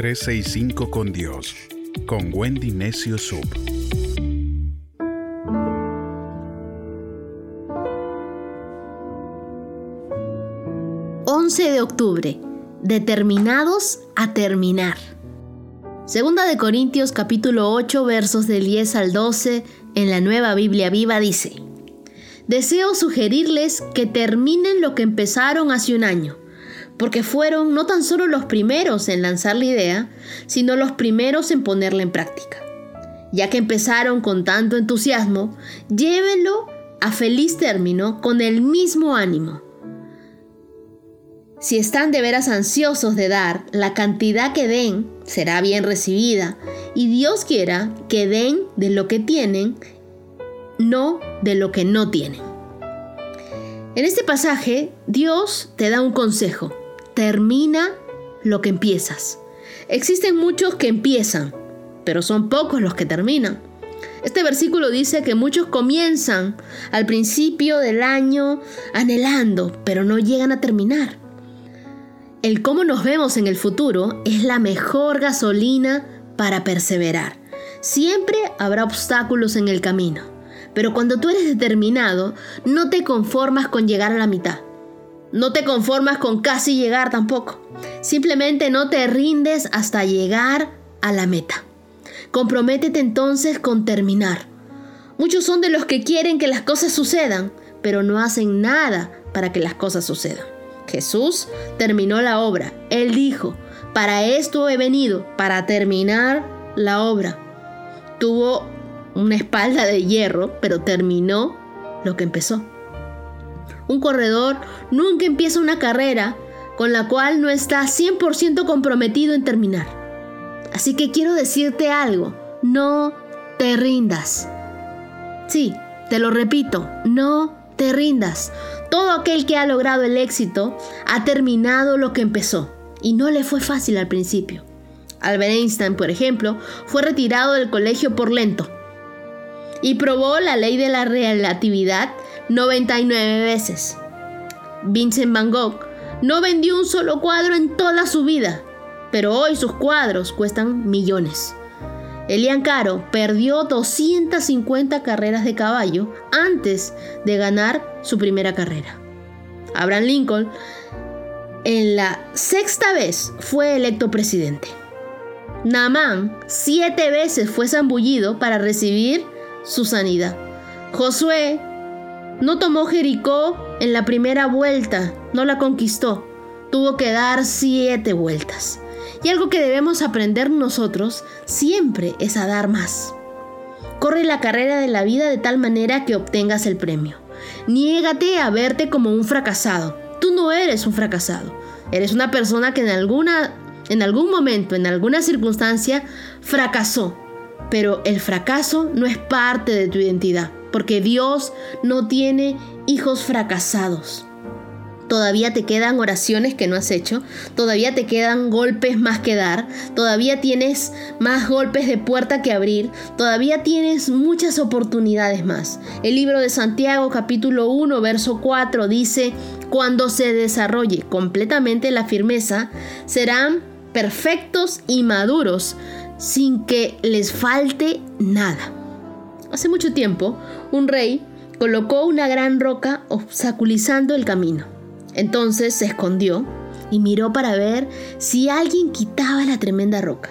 365 con Dios, con Wendy Necio Sub. ...11 de octubre... ...determinados a terminar... Segunda de Corintios capítulo 8 versos del 10 al 12 en la nueva Biblia viva dice, Deseo sugerirles que terminen lo que empezaron hace un año, porque fueron no tan solo los primeros en lanzar la idea, sino los primeros en ponerla en práctica. Ya que empezaron con tanto entusiasmo, llévenlo a feliz término con el mismo ánimo. Si están de veras ansiosos de dar, la cantidad que den será bien recibida y Dios quiera que den de lo que tienen, no de lo que no tienen. En este pasaje, Dios te da un consejo termina lo que empiezas. Existen muchos que empiezan, pero son pocos los que terminan. Este versículo dice que muchos comienzan al principio del año anhelando, pero no llegan a terminar. El cómo nos vemos en el futuro es la mejor gasolina para perseverar. Siempre habrá obstáculos en el camino, pero cuando tú eres determinado, no te conformas con llegar a la mitad. No te conformas con casi llegar tampoco. Simplemente no te rindes hasta llegar a la meta. Comprométete entonces con terminar. Muchos son de los que quieren que las cosas sucedan, pero no hacen nada para que las cosas sucedan. Jesús terminó la obra. Él dijo, para esto he venido, para terminar la obra. Tuvo una espalda de hierro, pero terminó lo que empezó. Un corredor nunca empieza una carrera con la cual no está 100% comprometido en terminar. Así que quiero decirte algo, no te rindas. Sí, te lo repito, no te rindas. Todo aquel que ha logrado el éxito ha terminado lo que empezó y no le fue fácil al principio. Albert Einstein, por ejemplo, fue retirado del colegio por lento y probó la ley de la relatividad 99 veces. Vincent Van Gogh no vendió un solo cuadro en toda su vida, pero hoy sus cuadros cuestan millones. Elian Caro perdió 250 carreras de caballo antes de ganar su primera carrera. Abraham Lincoln en la sexta vez fue electo presidente. Naamán siete veces fue zambullido para recibir su sanidad. Josué no tomó Jericó en la primera vuelta, no la conquistó. Tuvo que dar siete vueltas. Y algo que debemos aprender nosotros siempre es a dar más. Corre la carrera de la vida de tal manera que obtengas el premio. Niégate a verte como un fracasado. Tú no eres un fracasado. Eres una persona que en alguna en algún momento, en alguna circunstancia fracasó. Pero el fracaso no es parte de tu identidad porque Dios no tiene hijos fracasados. Todavía te quedan oraciones que no has hecho, todavía te quedan golpes más que dar, todavía tienes más golpes de puerta que abrir, todavía tienes muchas oportunidades más. El libro de Santiago capítulo 1 verso 4 dice, cuando se desarrolle completamente la firmeza, serán perfectos y maduros sin que les falte nada. Hace mucho tiempo, un rey colocó una gran roca obstaculizando el camino. Entonces se escondió y miró para ver si alguien quitaba la tremenda roca.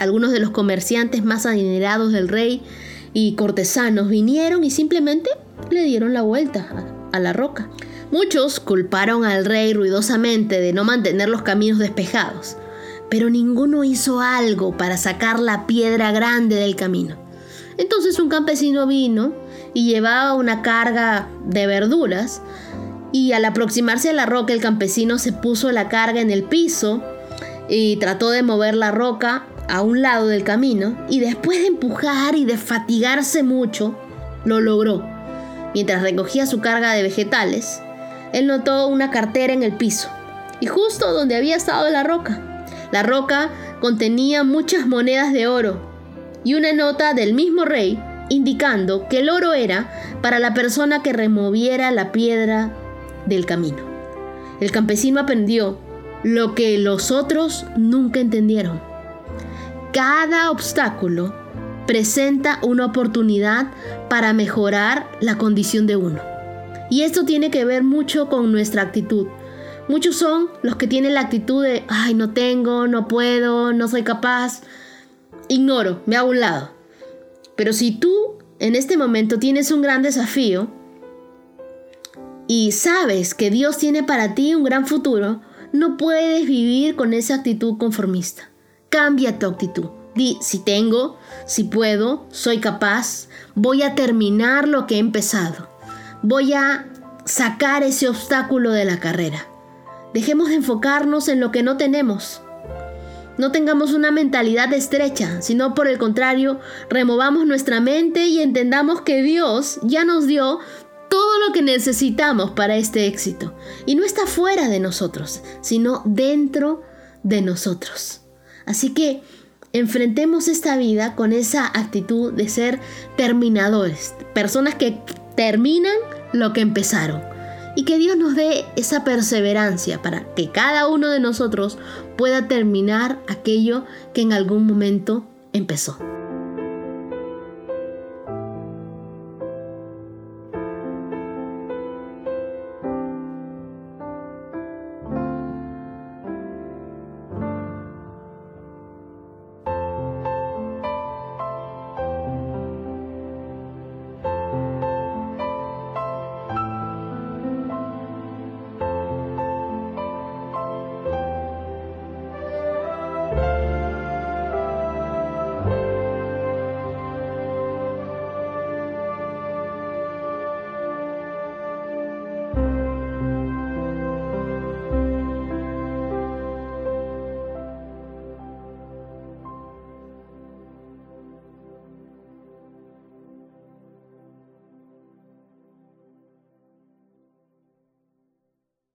Algunos de los comerciantes más adinerados del rey y cortesanos vinieron y simplemente le dieron la vuelta a la roca. Muchos culparon al rey ruidosamente de no mantener los caminos despejados, pero ninguno hizo algo para sacar la piedra grande del camino. Entonces un campesino vino y llevaba una carga de verduras y al aproximarse a la roca el campesino se puso la carga en el piso y trató de mover la roca a un lado del camino y después de empujar y de fatigarse mucho, lo logró. Mientras recogía su carga de vegetales, él notó una cartera en el piso y justo donde había estado la roca. La roca contenía muchas monedas de oro y una nota del mismo rey indicando que el oro era para la persona que removiera la piedra del camino. El campesino aprendió lo que los otros nunca entendieron. Cada obstáculo presenta una oportunidad para mejorar la condición de uno. Y esto tiene que ver mucho con nuestra actitud. Muchos son los que tienen la actitud de, ay, no tengo, no puedo, no soy capaz. Ignoro, me hago un lado. Pero si tú en este momento tienes un gran desafío y sabes que Dios tiene para ti un gran futuro, no puedes vivir con esa actitud conformista. Cambia tu actitud. Di, si tengo, si puedo, soy capaz, voy a terminar lo que he empezado. Voy a sacar ese obstáculo de la carrera. Dejemos de enfocarnos en lo que no tenemos. No tengamos una mentalidad estrecha, sino por el contrario, removamos nuestra mente y entendamos que Dios ya nos dio todo lo que necesitamos para este éxito. Y no está fuera de nosotros, sino dentro de nosotros. Así que enfrentemos esta vida con esa actitud de ser terminadores, personas que terminan lo que empezaron. Y que Dios nos dé esa perseverancia para que cada uno de nosotros pueda terminar aquello que en algún momento empezó.